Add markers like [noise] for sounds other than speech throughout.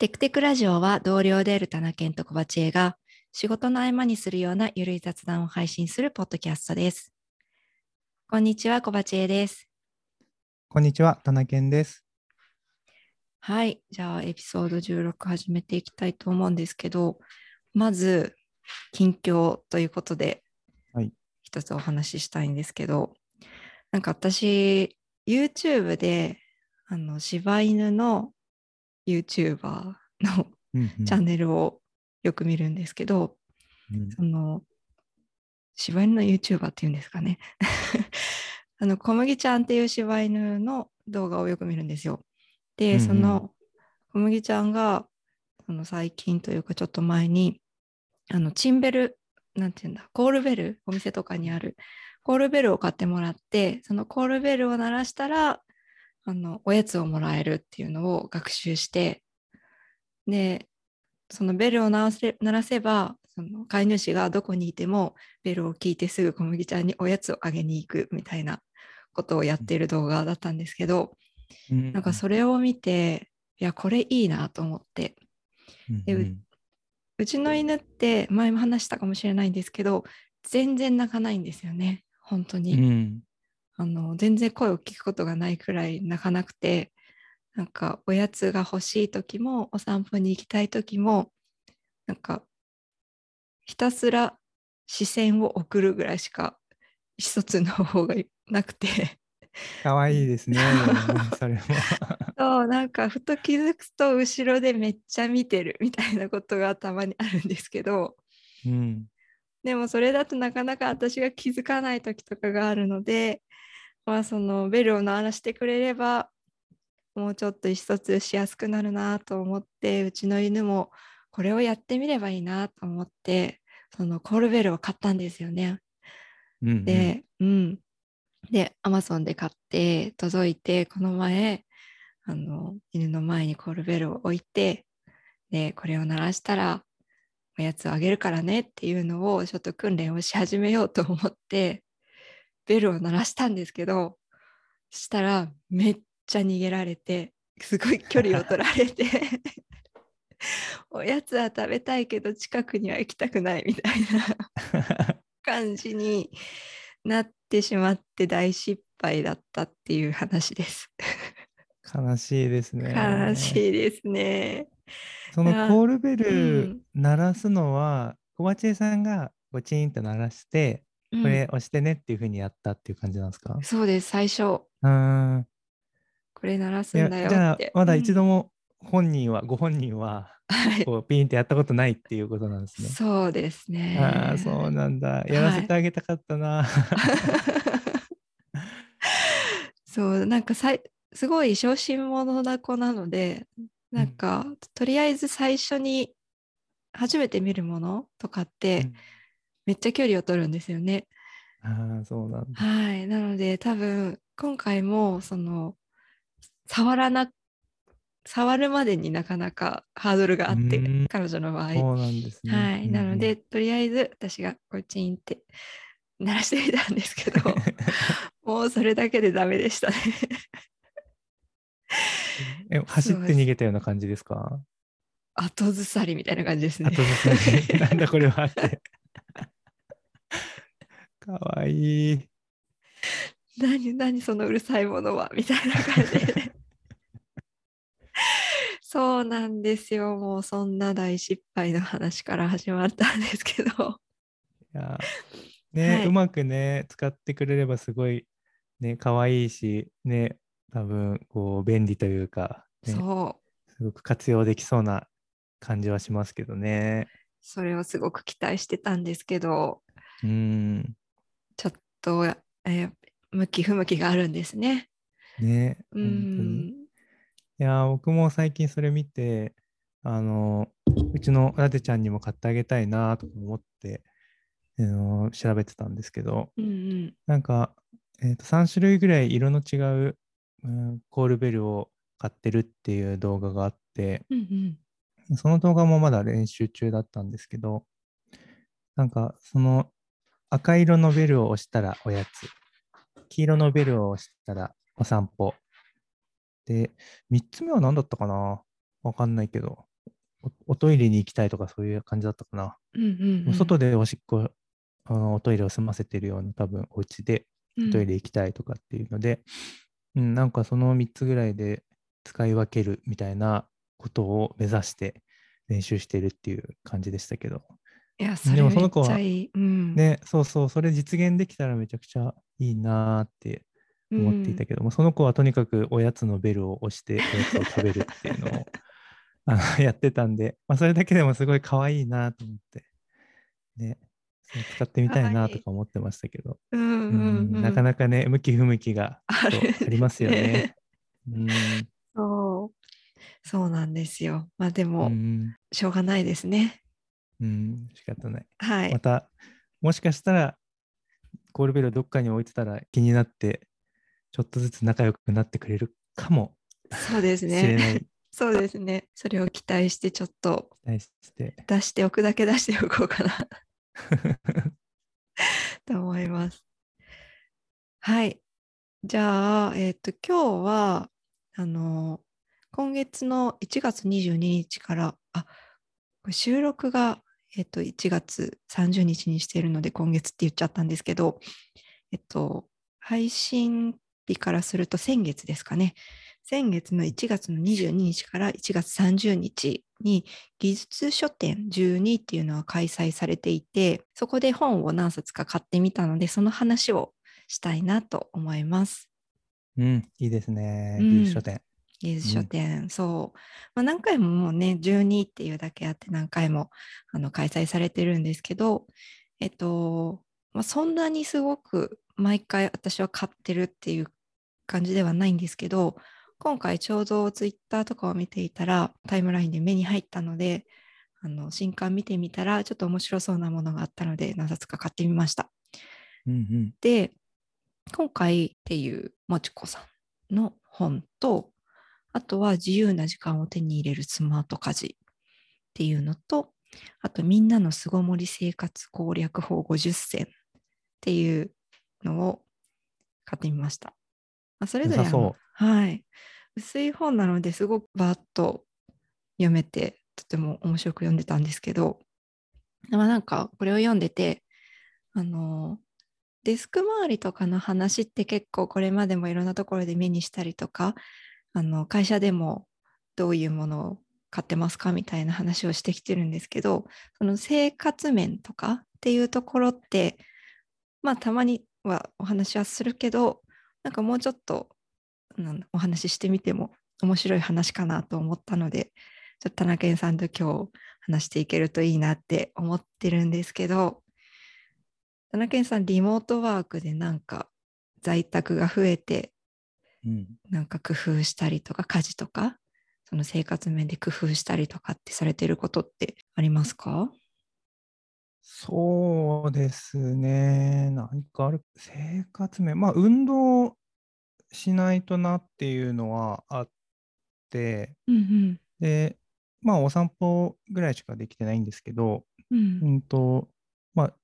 テクテクラジオは同僚である田中健と小鉢恵が仕事の合間にするようなゆるい雑談を配信するポッドキャストです。こんにちは、小鉢恵です。こんにちは、田中健です。はい、じゃあエピソード16始めていきたいと思うんですけど、まず近況ということで、はい一つお話ししたいんですけど、なんか私 YouTube であの柴犬の YouTuber のうんうん。チャンネルをよく見るんですけど、うん。その柴犬の YouTuber っていうんですかね。[laughs] あの小麦ちゃんっていう柴犬の動画をよく見るんですよ。で、うんうん。その小麦ちゃんがその最近というかちょっと前にあのチンベルなんていうんだコールベルお店とかにあるコールベルを買ってもらってそのコールベルを鳴らしたらあのおやつをもらえるっていうのを学習してでそのベルを鳴らせ鳴らせばその飼い主がどこにいてもベルを聞いてすぐ小麦ちゃんにおやつをあげに行くみたいなことをやっている動画だったんですけど、うん。なんかそれを見ていやこれいいなと思って。でうん。うちの犬って前も話したかもしれないんですけど全然泣かないんですよね本当に、うんあの全然声を聞くことがないくらい泣かなくてなんかおやつが欲しい時もお散歩に行きたい時もなんかひたすら視線を送るぐらいしか一つの方がなくて。かわいいですね、[laughs] それも。そうなんかふと気づくと後ろでめっちゃ見てるみたいなことがたまにあるんですけど。うん。でもそれだとなかなか私が気づかない時とかがあるので、まあ、そのベルを鳴らしてくれればもうちょっと意思疎通しやすくなるなと思ってうちの犬もこれをやってみればいいなと思ってそのコールベルを買ったんですよね。うんで、うん。で、アマゾンで買って届いて、この前、あの、犬の前にコールベルを置いて、で、これを鳴らしたら、おやつをあげるからねっていうのをちょっと訓練をし始めようと思って、ベルを鳴らしたんですけど、そしたらめっちゃ逃げられて、すごい距離を取られて、[laughs] おやつは食べたいけど近くには行きたくないみたいな。[laughs] 感じになってしまって大失敗だったっていう話です。悲しいですね。悲しいですね。そのコールベうルん鳴らすのは、小鉢江さんがゴチンと鳴らして、うんこれ押してねっていうふうにやったっていう感じなんですか？そうです最初うん。これ鳴らすんだよじゃあ。まだ一うん度も本人は、ご本人は、[laughs] はいこうピンってやったことないっていうことなんですね。そうですね。ああ、そうなんだ。やらせてあげたかったな。[laughs] そうなんかさいすごい小心者な子なのでなんか、とりあえず最初に初めて見るものとかって、うんめっちゃ距離を取るんですよね。ああ、そうなんだ。はい。なので、多分、今回も、その、触らな、触るまでになかなかハードルがあってうん、彼女の場合。そうなんですね。はい。うんなので、、とりあえず、私がこうチンって鳴らしてみたんですけど、[laughs] もうそれだけでダメでしたね。え走って逃げたような感じですか？後ずさりみたいな感じですね。後ずさりなんだこれはって。かわいい。何、何そのうるさいものは？みたいな感じで。[laughs] そうなんですよ。もうそんな大失敗の話から始まったんですけど。いやね、はいうまくね、使ってくれればすごい、ね、かわいいし、ね、多分、こう、便利というか、ね、そう。すごく活用できそうな感じはしますけどね。それをすごく期待してたんですけど、うん。と、えー向き不向きがあるんですね。ね、う。ん。いやー、僕も最近それ見て、あの、うちのラテちゃんにも買ってあげたいなとか思って、あの調べてたんですけど、うんうん。なんか、えーと3種類ぐらい色の違う、うんコールベルを買ってるっていう動画があって、うんうん。その動画もまだ練習中だったんですけど、なんかその赤色のベルを押したらおやつ、黄色のベルを押したらお散歩。で、3つ目は何だったかな？わかんないけど、おおトイレに行きたいとかそういう感じだったかな。うんうんうん、外でおしっこ、あのおトイレを済ませてるような多分お家でうんトイレ行きたいとかっていうので、うん、なんかその3つぐらいで使い分けるみたいなことを目指して練習してるっていう感じでしたけど。いや、それめっでもその子はちゃいい。うん、ね、そうそう、それ実現できたらめちゃくちゃいいなーって思っていたけども、その子はとにかくおやつのベルを押しておやつを食べるっていうのを [laughs] あの [laughs] やってたんで、まあ、それだけでもすごい可愛いなと思って、ね、使ってみたいなとか思ってましたけど、うんうんううんん、なかなかね、向き不向きがありますよね。うんそう。そうなんですよ。まあでうも、ん、しょうがないですね。うん、仕方ない。はい。また、もしかしたら、コールベルをどっかに置いてたら気になって、ちょっとずつ仲良くなってくれるかもそうですね。い。[laughs] そうですね。それを期待して、ちょっと。出しておくだけ出しておこうかな [laughs] と思います。はい。じゃあ、えっ、と、今日は、あの、今月の1月22日から、あ、収録が、えっ、と、1月30日にしているので、今月って言っちゃったんですけど、えっと、配信日からすると先月ですかね。先月の1月の22日から1月30日に技術書店12っていうのが開催されていて、そこで本を何冊か買ってみたので、その話をしたいなと思います。うん、いいですね。うん技術書店。技術書店、そう。まあ、何回ももうね、12っていうだけあって何回もあの開催されてるんですけど、えっと、まあ、そんなにすごく毎回私は買ってるっていう感じではないんですけど、今回ちょうどツイッターとかを見ていたらタイムラインで目に入ったので、あの新刊見てみたらちょっと面白そうなものがあったので何冊か買ってみました。うんうん。で、今回っていうもちこさんの本と、あとは自由な時間を手に入れるスマート家事っていうのと、あとみんなの巣ごもり生活攻略法50選っていうのを買ってみました。まあ、それぞれはい。薄い本なのですごくバーッと読めて、とても面白く読んでたんですけど、まあなんかこれを読んでて、あの、デスク周りとかの話って結構これまでもいろんなところで目にしたりとか、あの会社でもどういうものを買ってますかみたいな話をしてきてるんですけど、その生活面とかっていうところって、まあたまにはお話はするけど、なんかもうちょっとお話ししてみても面白い話かなと思ったので、ちょっと田中健さんと今日話していけるといいなって思ってるんですけど、田中健さん、リモートワークでなんか在宅が増えて、うん、なんか工夫したりとか、家事とか、その生活面で工夫したりとかってされてることってありますか？そうですね。何かある。生活面。まあ、運動しないとなっていうのはあって、うんで、まあ、お散歩ぐらいしかできてないんですけど、うん。うんうんと、まあ、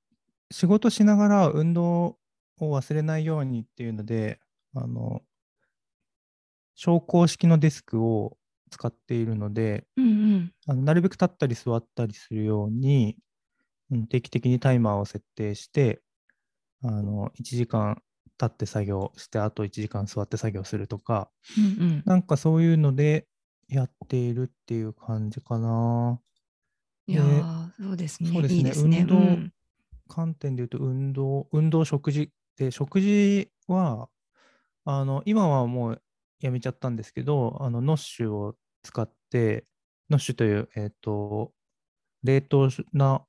仕事しながら運動を忘れないようにっていうので、あの、昇降式のデスクを使っているので、うんうん。あのなるべく立ったり座ったりするように、うん定期的にタイマーを設定して、あの1時間立って作業して、あと1時間座って作業するとか、うんうん。なんかそういうのでやっているっていう感じかな。いやーそうですね。そうですねいいですね。運動うん観点で言うと、運動、運動、食事。で、食事は、あの、今はもうやめちゃったんですけど、あの、ノッシュを使って、ノッシュという、えっ、と、冷凍な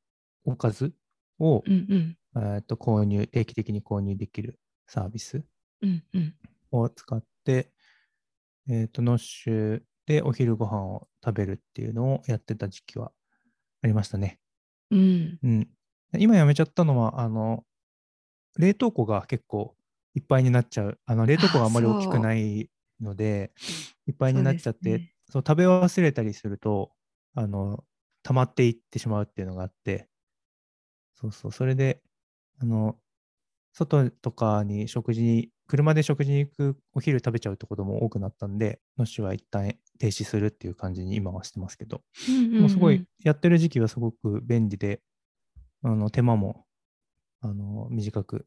おかずを、うんうん。えっと、購入、定期的に購入できるサービスうんうん。を使って、えっ、と、ノッシュでお昼ご飯を食べるっていうのをやってた時期はありましたね。うん。うん。今やめちゃったのは、あの、冷凍庫が結構いっぱいになっちゃう。あの、冷凍庫があんまり大きくないので、いっぱいになっちゃって、ねそう食べ忘れたりすると、あの、溜まっていってしまうっていうのがあって、そうそう、それで、あの、外とかに食事に、車で食事に行くお昼食べちゃうってことも多くなったんで、ノッシュは一旦停止するっていう感じに今はしてますけど、うんうんうんもうすごいやってる時期はすごく便利で、あの手間もあの短く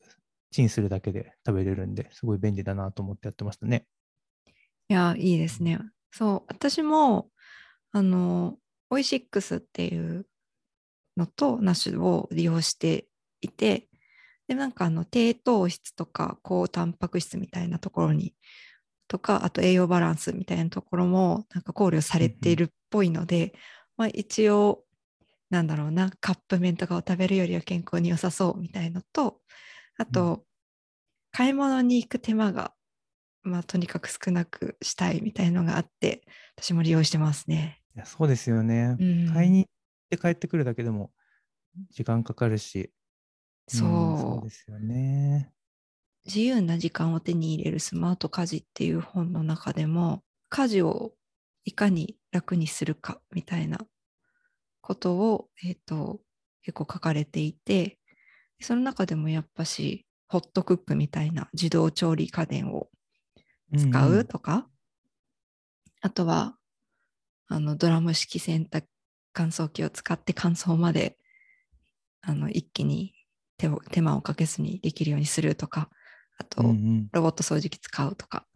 チンするだけで食べれるんで、すごい便利だなと思ってやってましたね。いや、いいですね。そう、私も、あの、オイシックスっていうのとナッシュを利用していて、で、なんかあの、低糖質とか高タンパク質みたいなところに、とか、あと栄養バランスみたいなところも、なんか考慮されているっぽいので、まあ一応、なんだろうな、カップ麺とかを食べるよりは健康に良さそうみたいのと、あと、買い物に行く手間が、まあ、とにかく少なくしたいみたいのがあって、私も利用してますね。いやそうですよね。うん買いに行って帰ってくるだけでも時間かかるし、そう,、んそうですよね。自由な時間を手に入れるスマート家事っていう本の中でも、家事をいかに楽にするかみたいなことを、えっ、と、結構書かれていて、その中でもやっぱし、ホットクックみたいな自動調理家電を使んうとか、あとはあのドラム式洗濯乾燥機を使って乾燥まであの一気に手を手間をかけずにできるようにするとかあと、うんうん。ロボット掃除機使うとかっ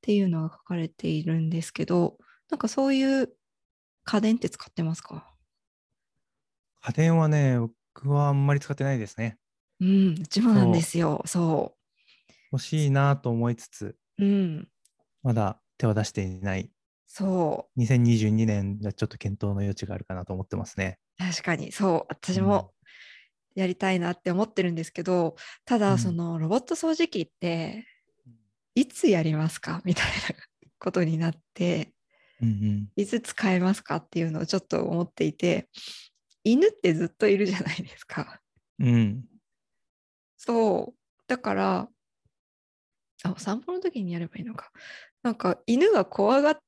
ていうのが書かれているんですけどなんかそういう家電って使ってますか？家電はね、僕はあんまり使ってないですね。うんうちもなんですよ。そ欲しいなと思いつつ、ううん。まだ手を出していない。そう。2022年がちょっと検討の余地があるかなと思ってますね。確かに。そう。私もやりたいなって思ってるんですけど、ただうん。そのロボット掃除機っていつやりますか？[laughs] みたいなことになってうんうん。いつ使えますかっていうのをちょっと思っていて犬ってずっといるじゃないですか。うん。そう。だからあお散歩の時にやればいいのか。なんか犬が怖がっ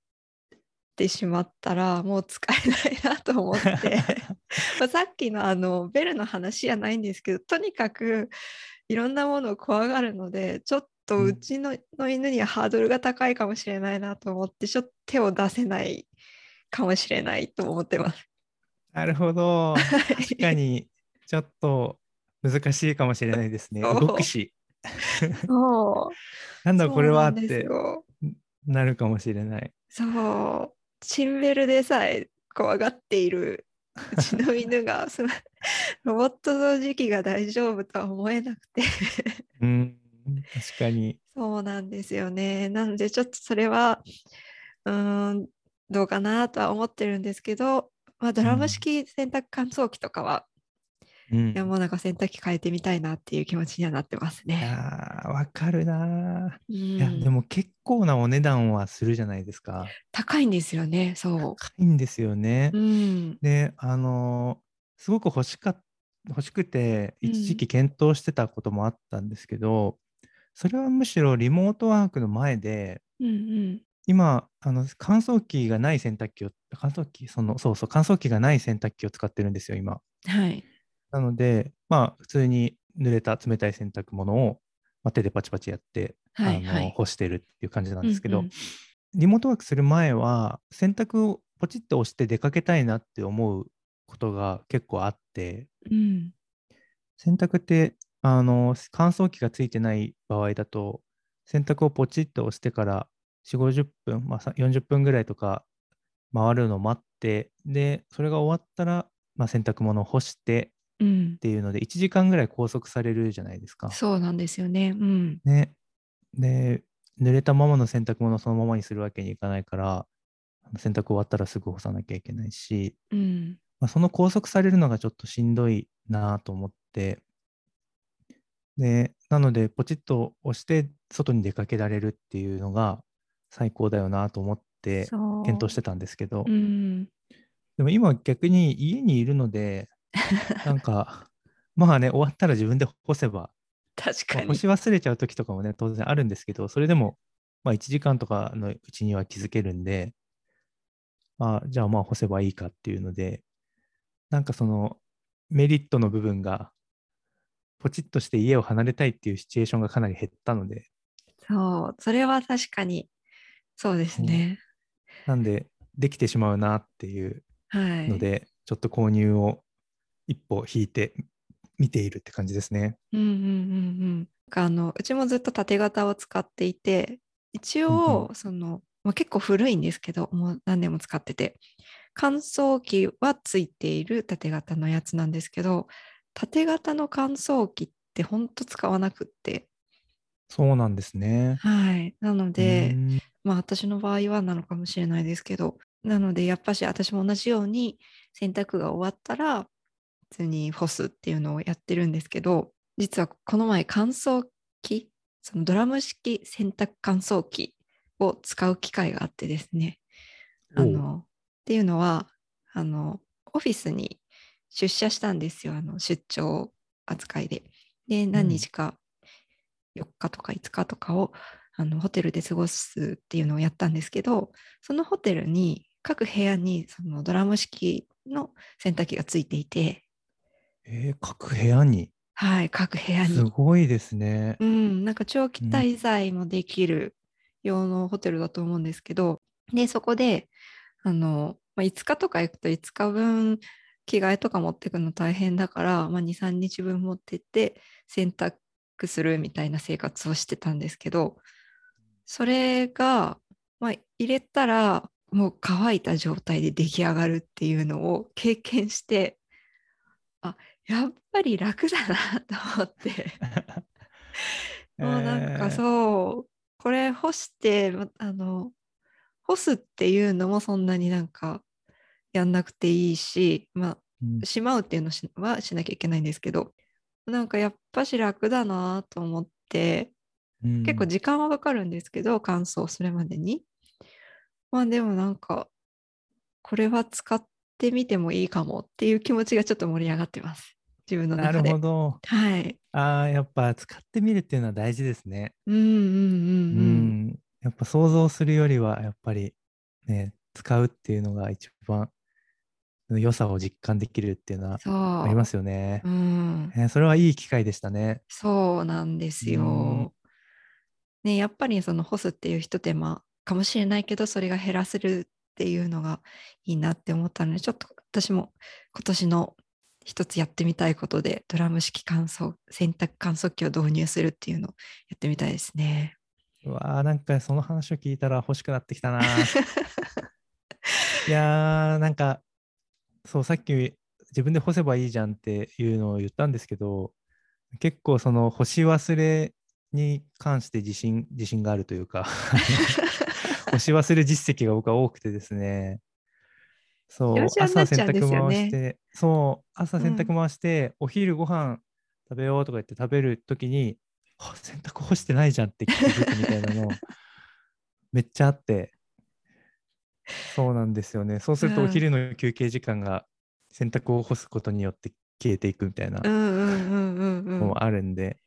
てしまったらもう使えないなと思って [laughs] まあさっきのあのベルの話じゃないんですけどとにかくいろんなものを怖がるのでちょっとうちの,、の犬にはハードルが高いかもしれないなと思ってちょっと手を出せないかもしれないと思ってます。なるほど。い確かに、ちょっと難しいかもしれないですね。動くし、[laughs] そうなんだこれはってよなるかもしれない。そう、チンベルでさえ怖がっている [laughs] うちの犬が、そのロボット掃除機が大丈夫とは思えなくて、うん、確かに。そうなんですよね。なので、ちょっとそれは、うーん、どうかなとは思ってるんですけど、まあ、ドラム式洗濯乾燥機とかは、うん、いやもうなんか洗濯機変えてみたいなっていう気持ちにはなってますいね。わかるなー。うんいや、でも結構なお値段はするじゃないですか。高いんですよね、そ高いんですよね。う。うん。で、あのーすごく欲しかっ欲しくて、うん一時期検討してたこともあったんですけど、それはむしろリモートワークの前で、うんうん。今、あの乾燥機がない洗濯機を、乾燥機、その、そうそう、乾燥機がない洗濯機を使ってるんですよ、今。はい。なので、まあ、普通に濡れた冷たい洗濯物を、まあ、手でパチパチやって、あのはいはい干してるっていう感じなんですけど、うんうんリモートワークする前は、洗濯をポチッと押して出かけたいなって思うことが結構あって、うん。洗濯ってあの乾燥機がついてない場合だと、洗濯をポチッと押してから4、50分、まあ、さ40分ぐらいとか回るのを待って、で、それが終わったら、まあ、洗濯物を干してうんっ。ていうので、1時間ぐらい拘束されるじゃないですか。そうなんですよね。うん。ね。で、濡れたままの洗濯物をそのままにするわけにいかないから、洗濯終わったらすぐ干さなきゃいけないし、うん。まあ、その拘束されるのがちょっとしんどいなと思って、で、なので、ポチッと押して外に出かけられるっていうのが最高だよなと思って。検討してたんですけど、うん。でも今逆に家にいるので、[laughs] なんか、まあね、終わったら自分で干せば、確かに。まあ干し忘れちゃう時とかもね、当然あるんですけど、それでも、まあ1時間とかのうちには気づけるんで、あじゃあまあ干せばいいかっていうので、なんかそのメリットの部分が、ポチッとして家を離れたいっていうシチュエーションがかなり減ったので、そう。それは確かに、そうですね。なんで、できてしまうなっていうはい。ので、ちょっと購入を一歩引いて見ているって感じですね。うんうんうんうん。あのうちもずっと縦型を使っていて、一うん応、その、まあ、結構古いんですけど、もう何年も使ってて、乾燥機はついている縦型のやつなんですけど、縦型の乾燥機って本当使わなくって、そうなんですね。はい。なのうで、まあ私の場合はなのかもしれないですけど、なのでやっぱし私も同じように洗濯が終わったら普通に干すっていうのをやってるんですけど、実はこの前乾燥機、そのドラム式洗濯乾燥機を使う機会があってですね、あの、っていうのは、あの、オフィスに出社したんですよ、あの、出張扱いで。で、何日か、4日とか5日とかを、あの、ホテルで過ごすっていうのをやったんですけど、そのホテルに、各部屋に、そのドラム式の洗濯機がついていて、えー各部屋に。はい、各部屋すに。ごいですね。うん、なんか長期滞在もできる用のホテルだと思うんですけど、で、そこで、あの、まあ、5日とか行くと5日分着替えとか持ってくの大変だから、まあ、2、3日分持ってって洗濯するみたいな生活をしてたんですけど、それが、まあ、入れたらもう乾いた状態で出来上がるっていうのを経験して、あ、やっぱり楽だなと思って。[laughs] もうなんかう。そう、これ干して、まあの、干すっていうのもそんなになんかやんなくていいし、まうんあ、しまうっていうのしはしなきゃいけないんですけど、なんかやっぱし楽だなと思って、結構時間はかかるんですけど、乾燥するまでに。まあでもなんか、これは使ってみてもいいかもっていう気持ちがちょっと盛り上がってます。自分のなる中で。ほど。はい。ああ、やっぱ使ってみるっていうのは大事ですね。うんうんうんううん。ん。やっぱ想像するよりは、やっぱりね、使うっていうのが一番良さを実感できるっていうのは。ありますよねう。ん。えーそれはいい機会でしたね。そうなんですうんよ。ね、やっぱりその干すっていうひと手間かもしれないけど、それが減らせるっていうのがいいなって思ったので、ちょっと私も今年の一つやってみたいことで、ドラム式乾燥、洗濯乾燥機を導入するっていうのをやってみたいですね。うわーなんかその話を聞いたら欲しくなってきたな。[laughs] いやー、なんか、そう、さっき自分で干せばいいじゃんっていうのを言ったんですけど、結構その干し忘れに関して自信、自信があるというか、[laughs] 干し忘れ実績が僕は多くてですね、そう朝洗濯回して、そう、朝洗うん濯回して、お昼ご飯食べようとか言って食べるときに、あ洗濯干してないじゃんって気づくみたいなのめっちゃあって、そうなんですよね。そうするとうんお昼の休憩時間が洗濯を干すことによって消えていくみたいな。のもあるんで、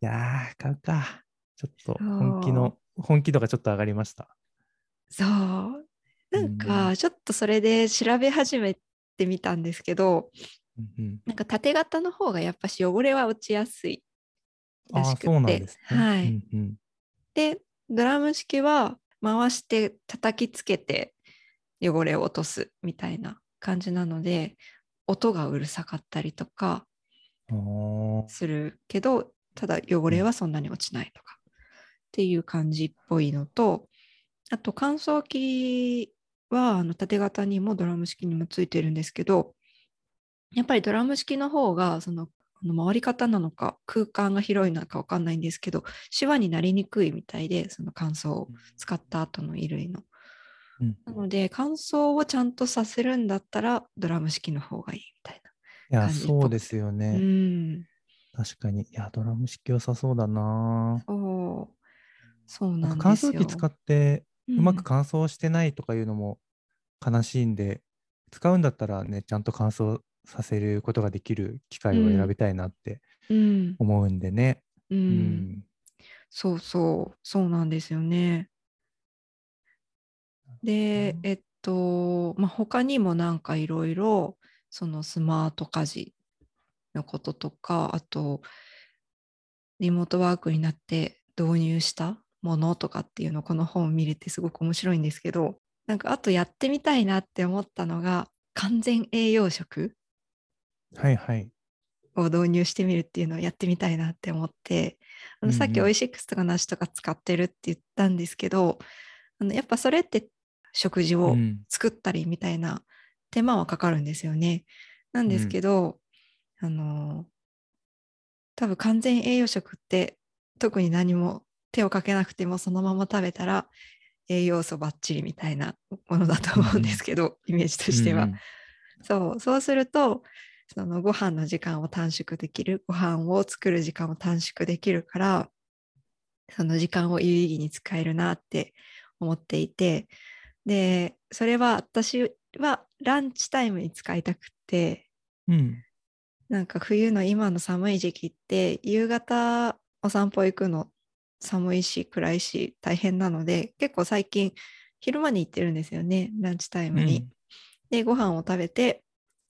いやー、買うか。ちょっと本気の、本気度がちょっと上がりました。そう。なんうかちょっとそれで調べ始めてみたんですけど、うんうん、なんか縦型の方がやっぱし汚れは落ちやすいらしくて。ね。はい。うんうん。で、ドラム式は回して叩きつけて汚れを落とすみたいな感じなので、音がうるさかったりとかするけど、ただ汚れはそんなに落ちないとかっていう感じっぽいのと、あと乾燥機はあの縦型にもドラム式にもついてるんですけど、やっぱりドラム式の方がその回り方なのか空間が広いのか分かんないんですけど、シワになりにくいみたいで、その乾燥を使った後の衣類の。うんなので乾燥をちゃんとさせるんだったらドラム式の方がいいみたいいや、そうですよな。ね。うん。確かに。いや、ドラム式良さそうだな。そう。そうななんか乾んですよ。燥機使ってううまく乾燥してないとかいうのも悲しいんで、使うんだったらね、ちゃんと乾燥させることができる機械を選びたいなってうん。思うんでね。う。うんん。そうそう。そうなんですよね。で、えっと、まあ、他にもなんかいろいろ、そのスマート家事のこととか、あと、リモートワークになって導入したものとかっていうのをこの本を見れてすごく面白いんですけど、なんかあとやってみたいなって思ったのが完全栄養食はいはい。を導入してみるっていうのをやってみたいなって思ってあのさっきうんうんオイシックスとかナシとか使ってるって言ったんですけど、あのやっぱそれって食事をうん作ったりみたいな手間はかかるんですよね。なんですけど、あの多分完全栄養食って特に何も手をかけなくてもそのまま食べたら栄養素ばっちりみたいなものだと思うんですけど、イメージとしては。うんうんそうそうするとそのご飯の時間を短縮できるご飯を作る時間を短縮できるからその時間を有意義に使えるなって思っていてでそれは私はランチタイムに使いたくってうん。なんか冬の今の寒い時期って夕方お散歩行くの寒いし暗いし大変なので結構最近昼間に行ってるんですよねランチタイムに。でご飯を食べて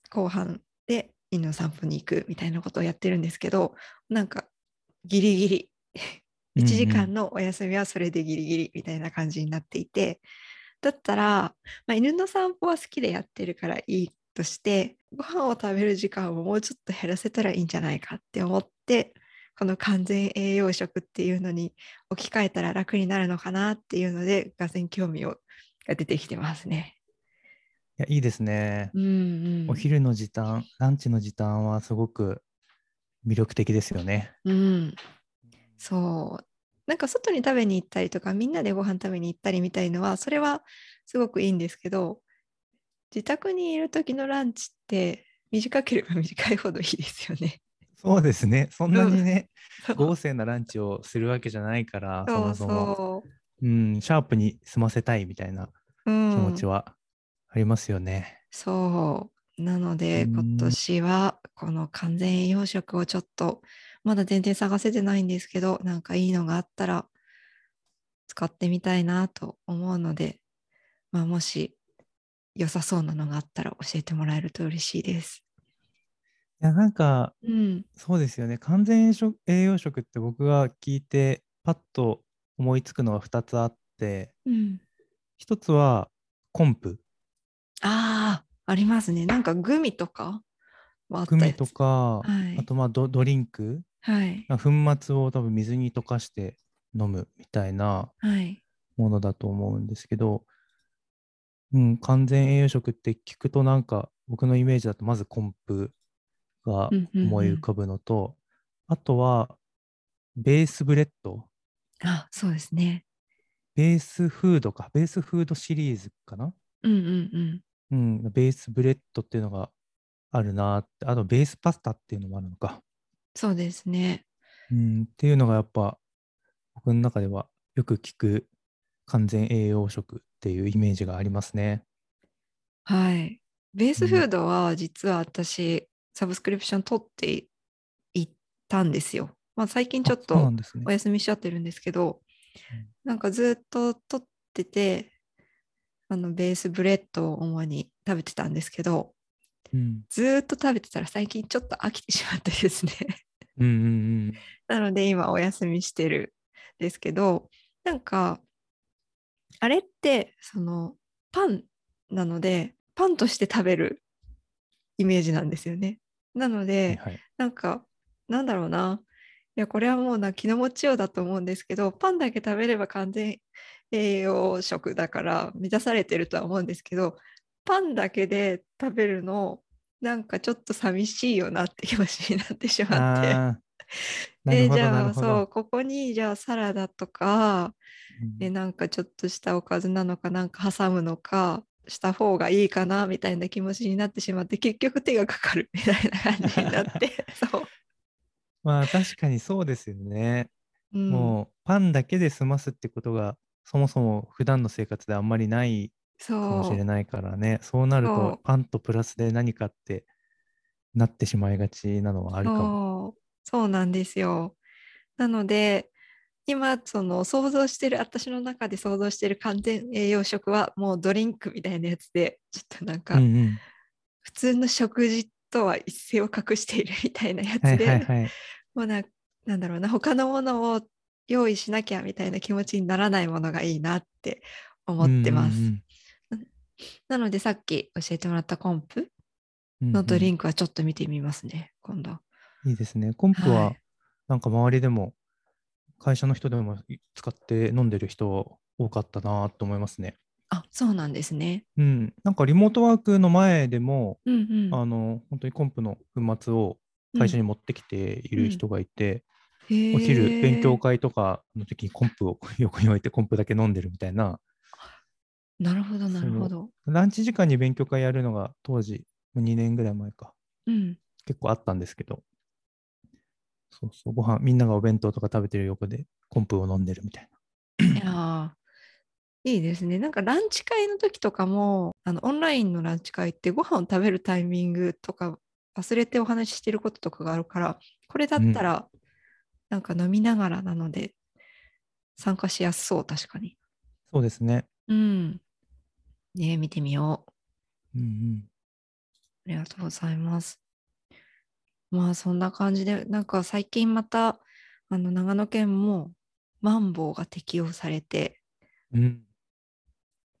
後半で犬の散歩に行くみたいなことをやってるんですけどなんかギリギリうん1時間のお休みはそれでギリギリみたいな感じになっていてだったら、まあ、犬の散歩は好きでやってるからいいとしてご飯を食べる時間をもうちょっと減らせたらいいんじゃないかって思ってこの完全栄養食っていうのに置き換えたら楽になるのかなっていうのでがぜ興味をが出てきてますね。いや、いいですね。うんうん、お昼の時短、ランチの時短はすごく魅力的ですよね。うん、そうなんか外に食べに行ったりとかみんなでご飯食べに行ったりみたいのはそれはすごくいいんですけど自宅にいる時のランチって短ければ短いほどいいですよね。そうですね。そんなにね、[laughs] 豪勢なランチをするわけじゃないから、そもそも。そううん、シャープに済ませたいみたいなう、うん、気持ちはありますよね。そうなのでうん今年はこの完全栄養食をちょっとまだ全然探せてないんですけどなんかいいのがあったら使ってみたいなと思うので、まあ、もし良さそうなのがあったら教えてもらえると嬉しいです。いや、なんか、うん、そうですよね。完全栄養食って僕が聞いて、パッと思いつくのが2つあって、うん、1つはコンプ。ああありますね。なんかグミとかグミとか、はい。あとまあドドリンク、はい。まあ粉末を多分水に溶かして飲むみたいなはい。ものだと思うんですけど、うん、完全栄養食って聞くとなんか僕のイメージだとまずコンプがうんうんうん。思い浮かぶのと、あとはベースブレッド、あそうですね。ベースフードか、ベースフードシリーズかな？うんうんうん。うん、ベースブレッドっていうのがあるなって、あとベースパスタっていうのもあるのか。そうですね。うん、っていうのがやっぱ僕の中ではよく聞く完全栄養食っていうイメージがありますね。はい。ベースフードは実は私、サブスクリプション取っていったんですよ。まあ、最近ちょっとお。休みしちゃってるんですけど、うんなんかずっと取ってて、あのベースブレッドを主に食べてたんですけど、うん、ずーっと食べてたら最近ちょっと飽きてしまってですね。うんうんうん。なので今お休みしてるんですけど、なんか、あれって、その、パンなので、パンとして食べるイメージなんですよね。なのはいで、はい。なんか、なんだろうな。いや、これはもうな気の持ちようだと思うんですけど、パンだけ食べれば完全栄養食だから満たされてるとは思うんですけど、パンだけで食べるの、なんかちょっと寂しいよなって気持ちになってしまって。でじゃあ。そうここにじゃあサラダとかうんでなんかちょっとしたおかずなのかなんか挟むのかした方がいいかなみたいな気持ちになってしまって結局手がかかるみたいな感じになって [laughs] そう、まあ確かにそうですよね。うん、もうパンだけで済ますってことがそもそも普段の生活であんまりないかもしれないからね。そうなるとパンとプラスで何かってなってしまいがちなのはあるかも。そうなんですよなので今その想像してる私の中で想像してる完全栄養食はもうドリンクみたいなやつでちょっとなんか、うんうん。普通の食事とは一線を画しているみたいなやつはいで、はいはい。もうななんだろうな他のものを用意しなきゃみたいな気持ちにならないものがいいなって思ってます。うんうんうんななのでさっき教えてもらったコンプのドリンクはちょっと見てみますね、今度。いいですね。コンプははいなんか周りでも会社の人でも使って飲んでる人多かったなと思いますね。あ、そうなんですね。うん。なんかリモートワークの前でも、うんうん。あの、本当にコンプの粉末を会社に持ってきている人がいて、へーお昼勉強会とかの時にコンプを横に置いてコンプだけ飲んでるみたいな、なるほど、なるほど。ランチ時間に勉強会やるのが当時、2年ぐらい前か、うん。結構あったんですけど、そうそう、ご飯、みんながお弁当とか食べてる横でコンプを飲んでるみたいな。いやーいいですね。なんかランチ会の時とかも、あのオンラインのランチ会ってご飯を食べるタイミングとか忘れてお話ししてることとかがあるから、これだったらなんか飲みながらなので参加しやすそう、確かに。そうですね。うん。ね見てみよう。うんうん。ありがとうございます。まあそんな感じで、なんか最近またあの長野県もマンボウが適用されて、うん。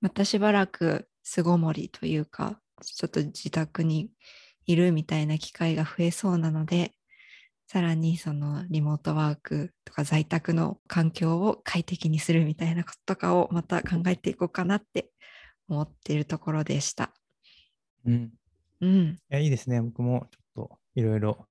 またしばらく巣ごもりというか、ちょっと自宅にいるみたいな機会が増えそうなので、さらにそのリモートワークとか在宅の環境を快適にするみたいなこととかをまた考えていこうかなって思っているところでした。うん。うん。いや、いいですね。僕もちょっといろいろ、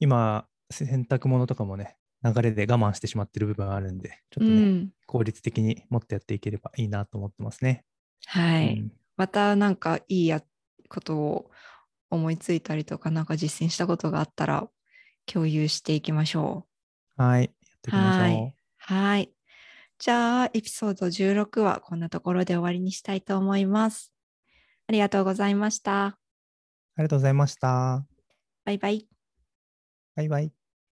今、洗濯物とかもね、流れで我慢してしまってる部分があるんで、ちょっとね、うん。効率的にもっとやっていければいいなと思ってますね。はい。うんまたなんかいいやことを思いついたりとか、なんか実践したことがあったら共有していきましょはい。やっていきましょう。はい。はい。じゃあ、エピソード16はこんなところで終わりにしたいと思います。ありがとうございました。ありがとうございました。バイバイ。バイバイ。